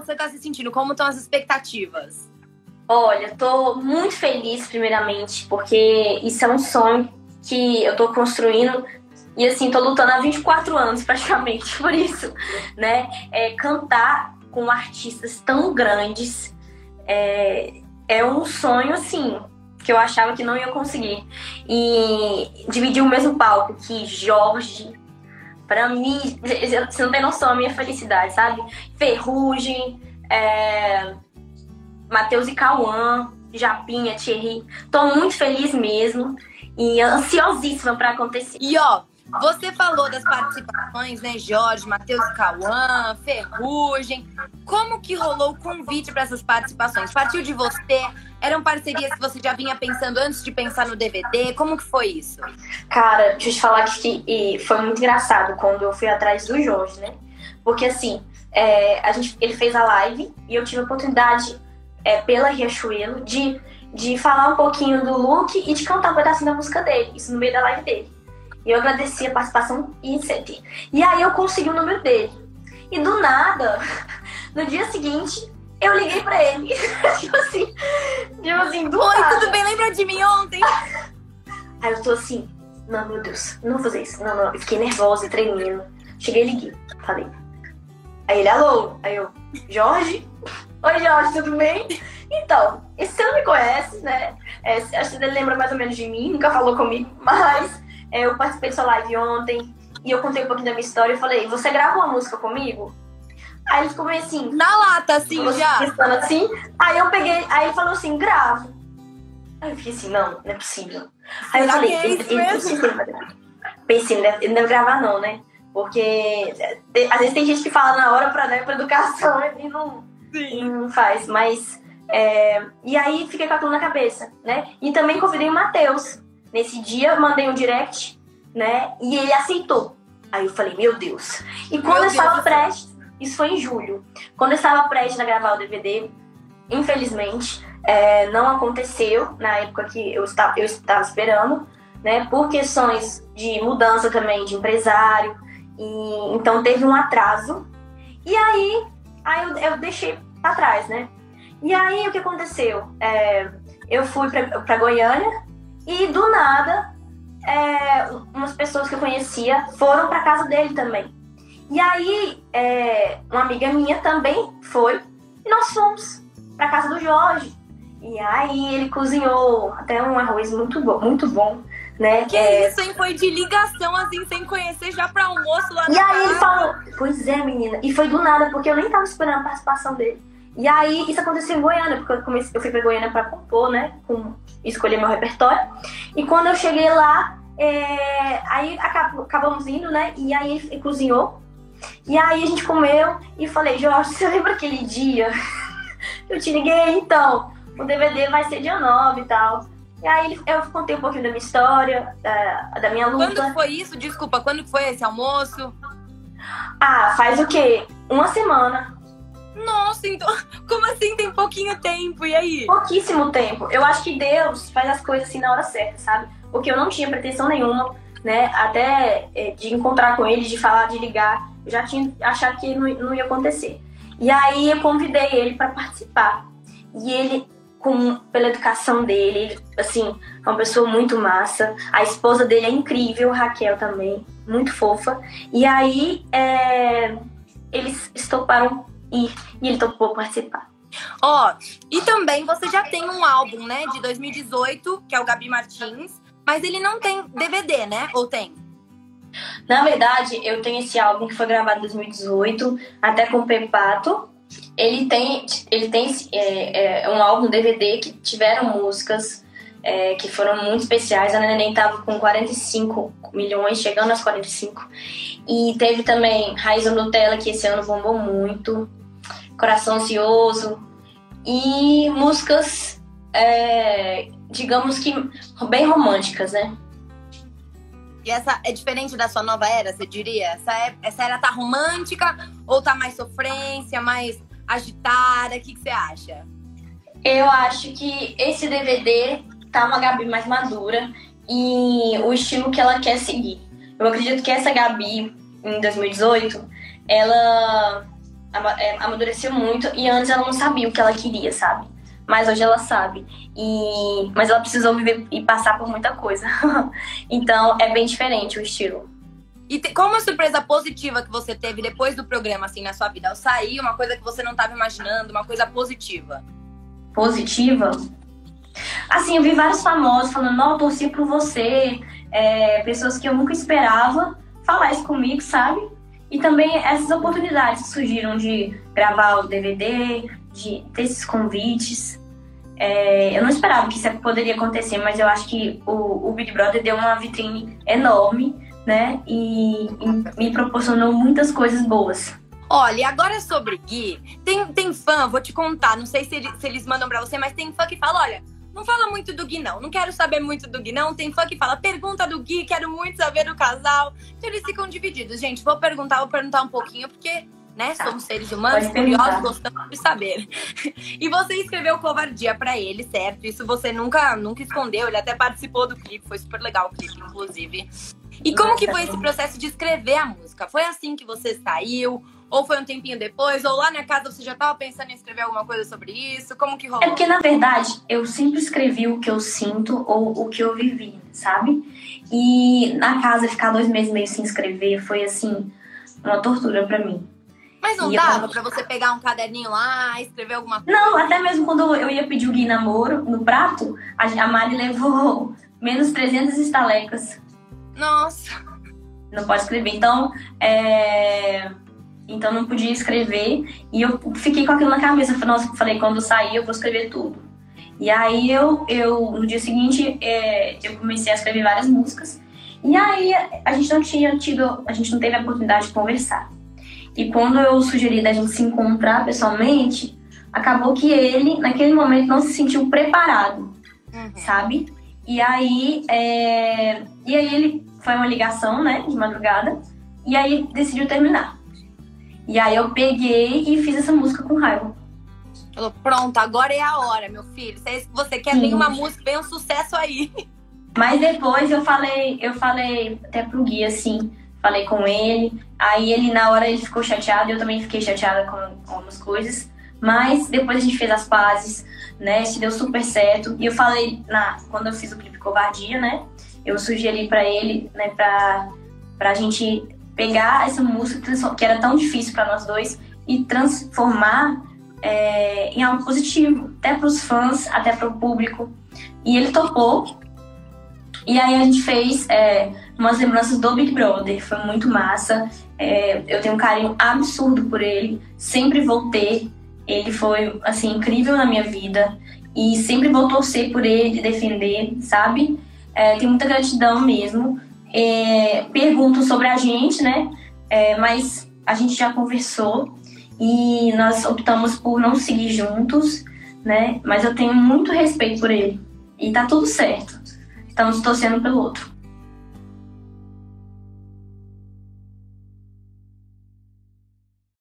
você tá se sentindo? Como estão as expectativas? Olha, tô muito feliz, primeiramente, porque isso é um sonho que eu tô construindo e assim, tô lutando há 24 anos praticamente por isso, né? É, cantar com artistas tão grandes é, é um sonho, assim, que eu achava que não ia conseguir. E dividir o mesmo palco que Jorge, para mim, você não tem noção da minha felicidade, sabe? Ferrugem, é, Matheus e Cauã, Japinha, Thierry. Tô muito feliz mesmo e ansiosíssima para acontecer. E ó, você falou das participações, né, Jorge, Matheus Cauã, Ferrugem. Como que rolou o convite para essas participações? Partiu de você? Eram parcerias que você já vinha pensando antes de pensar no DVD? Como que foi isso? Cara, deixa eu te falar que foi muito engraçado quando eu fui atrás do Jorge, né? Porque assim, é, a gente, ele fez a live e eu tive a oportunidade, é, pela Riachuelo, de, de falar um pouquinho do look e de cantar um pedacinho da música dele, isso no meio da live dele. E eu agradeci a participação e etc. E aí eu consegui o número dele. E do nada, no dia seguinte, eu liguei pra ele. tipo assim, tipo assim, do Oi, nada. tudo bem? Lembra de mim ontem? Aí eu tô assim, não, meu Deus, não vou fazer isso. Não, não, eu fiquei nervosa, tremendo. Cheguei e liguei, falei. Aí ele, alô? Aí eu, Jorge? Oi, Jorge, tudo bem? Então, e você não me conhece, né? É, acho que ele lembra mais ou menos de mim, nunca falou comigo, mas eu participei de sua live ontem e eu contei um pouquinho da minha história e falei, você grava uma música comigo? Aí ele ficou meio assim. Na lata, assim, já. assim. Aí eu peguei, aí ele falou assim, gravo. Aí eu fiquei assim, não, não é possível. Aí eu falei, é isso ele, mesmo? ele, pensei, ele deve, gravar não, né? Porque é, às vezes tem gente que fala na hora pra, né, pra educação e não, e não faz, mas. é, e aí fiquei com aquilo na cabeça, né? E também convidei o Matheus. Nesse dia, mandei um direct, né? E ele aceitou. Aí eu falei, meu Deus. E quando Meu eu estava prestes, isso foi em julho. Quando eu estava prestes a gravar o DVD, infelizmente, é, não aconteceu na época que eu estava, eu estava esperando, né? Por questões de mudança também de empresário. E, então teve um atraso. E aí, aí eu, eu deixei pra trás, né? E aí o que aconteceu? É, eu fui pra Goiânia e do nada é, umas pessoas que eu conhecia foram pra casa dele também. E aí é, uma amiga minha também foi e nós fomos pra casa do Jorge. E aí ele cozinhou até um arroz muito bom, muito bom, né? Que É, isso, hein? Foi de ligação, assim, sem conhecer, já pra almoço lá E aí ele falou, pois é, menina. E foi do nada, porque eu nem tava esperando a participação dele. E aí isso aconteceu em Goiânia, porque eu, comecei, eu fui pra Goiânia pra compor, né? Com, escolher meu repertório. E quando eu cheguei lá, é, aí acab- acabamos indo, né? E aí ele cozinhou. E aí a gente comeu e falei, Jorge, você lembra aquele dia? eu te liguei, então, o DVD vai ser dia 9 e tal. E aí eu contei um pouquinho da minha história, da, da minha luta. Quando foi isso? Desculpa, quando foi esse almoço? Ah, faz o quê? Uma semana. Nossa, então. Como assim tem pouquinho tempo? E aí? Pouquíssimo tempo. Eu acho que Deus faz as coisas assim na hora certa, sabe? Porque eu não tinha pretensão nenhuma, né? Até é, de encontrar com ele, de falar, de ligar. Eu já tinha achado que não, não ia acontecer. E aí eu convidei ele para participar. E ele, com, pela educação dele, ele, assim, é uma pessoa muito massa. A esposa dele é incrível, Raquel também, muito fofa. E aí é, eles estoparam ir e ele topou participar. Ó, e também você já tem um álbum, né, de 2018, que é o Gabi Martins, mas ele não tem DVD, né? Ou tem? Na verdade, eu tenho esse álbum que foi gravado em 2018, até com o Pepato. Ele tem, ele tem é, é, um álbum DVD que tiveram músicas é, que foram muito especiais. A Neném tava com 45 milhões, chegando aos 45. E teve também Raiz ou Nutella, que esse ano bombou muito. Coração Ansioso. E músicas, é, digamos que bem românticas, né? E essa é diferente da sua nova era, você diria? Essa, é- essa era tá romântica ou tá mais sofrência, mais agitada? O que, que você acha? Eu acho que esse DVD tá uma Gabi mais madura e o estilo que ela quer seguir. Eu acredito que essa Gabi, em 2018, ela. É, amadureceu muito e antes ela não sabia o que ela queria, sabe? Mas hoje ela sabe. E mas ela precisou viver e passar por muita coisa. então é bem diferente o estilo. E te, qual uma surpresa positiva que você teve depois do programa, assim, na sua vida? Ao sair, uma coisa que você não estava imaginando, uma coisa positiva? Positiva? Assim, eu vi vários famosos falando, não, torci por você. É, pessoas que eu nunca esperava falar isso comigo, sabe? E também essas oportunidades que surgiram de gravar o DVD, de ter esses convites. É, eu não esperava que isso poderia acontecer, mas eu acho que o, o Big Brother deu uma vitrine enorme, né? E, e me proporcionou muitas coisas boas. Olha, agora sobre Gui, tem, tem fã, vou te contar, não sei se, se eles mandam pra você, mas tem fã que fala, olha, não fala muito do Gui, não. Não quero saber muito do Gui, não. Tem fã que fala, pergunta do Gui, quero muito saber do casal. Então eles ficam divididos. Gente, vou perguntar, vou perguntar um pouquinho, porque, né, tá. somos seres humanos, curiosos, gostamos de saber. e você escreveu covardia para ele, certo? Isso você nunca, nunca escondeu. Ele até participou do clipe, foi super legal o clipe, inclusive. E como que foi esse processo de escrever a música? Foi assim que você saiu? Ou foi um tempinho depois? Ou lá na casa você já estava pensando em escrever alguma coisa sobre isso? Como que rolou? É porque, na verdade, eu sempre escrevi o que eu sinto ou o que eu vivi, sabe? E na casa, ficar dois meses meio sem escrever foi, assim, uma tortura para mim. Mas não e dava eu... pra você pegar um caderninho lá, escrever alguma coisa? Não, até mesmo quando eu ia pedir o Gui namoro no prato, a Mari levou menos 300 estalecas. Nossa! Não pode escrever. Então, é então não podia escrever e eu fiquei com aquilo na cabeça. Nossa, falei, quando sair eu vou escrever tudo. E aí eu, eu no dia seguinte, é, eu comecei a escrever várias músicas. E aí a gente não tinha tido, a gente não teve a oportunidade de conversar. E quando eu sugeri da gente se encontrar pessoalmente, acabou que ele, naquele momento, não se sentiu preparado, uhum. sabe? E aí, é... e aí ele foi uma ligação, né, de madrugada, e aí decidiu terminar. E aí eu peguei e fiz essa música com raiva. Falou, pronto, agora é a hora, meu filho. Se você quer, Sim. uma música, vem um sucesso aí. Mas depois eu falei, eu falei até pro Gui, assim, falei com ele. Aí ele, na hora, ele ficou chateado, eu também fiquei chateada com, com algumas coisas. Mas depois a gente fez as pazes, né? Se deu super certo. E eu falei, na, quando eu fiz o clipe Covardia, né? Eu sugeri para ele, né, pra, pra gente pegar essa música que era tão difícil para nós dois e transformar é, em algo positivo, até para os fãs, até para o público. E ele topou. E aí a gente fez é, umas lembranças do Big Brother, foi muito massa. É, eu tenho um carinho absurdo por ele, sempre vou ter. Ele foi assim incrível na minha vida e sempre vou torcer por ele, defender, sabe? É, tenho muita gratidão mesmo é, perguntam sobre a gente, né? É, mas a gente já conversou e nós optamos por não seguir juntos, né? Mas eu tenho muito respeito por ele e tá tudo certo. Estamos torcendo pelo outro.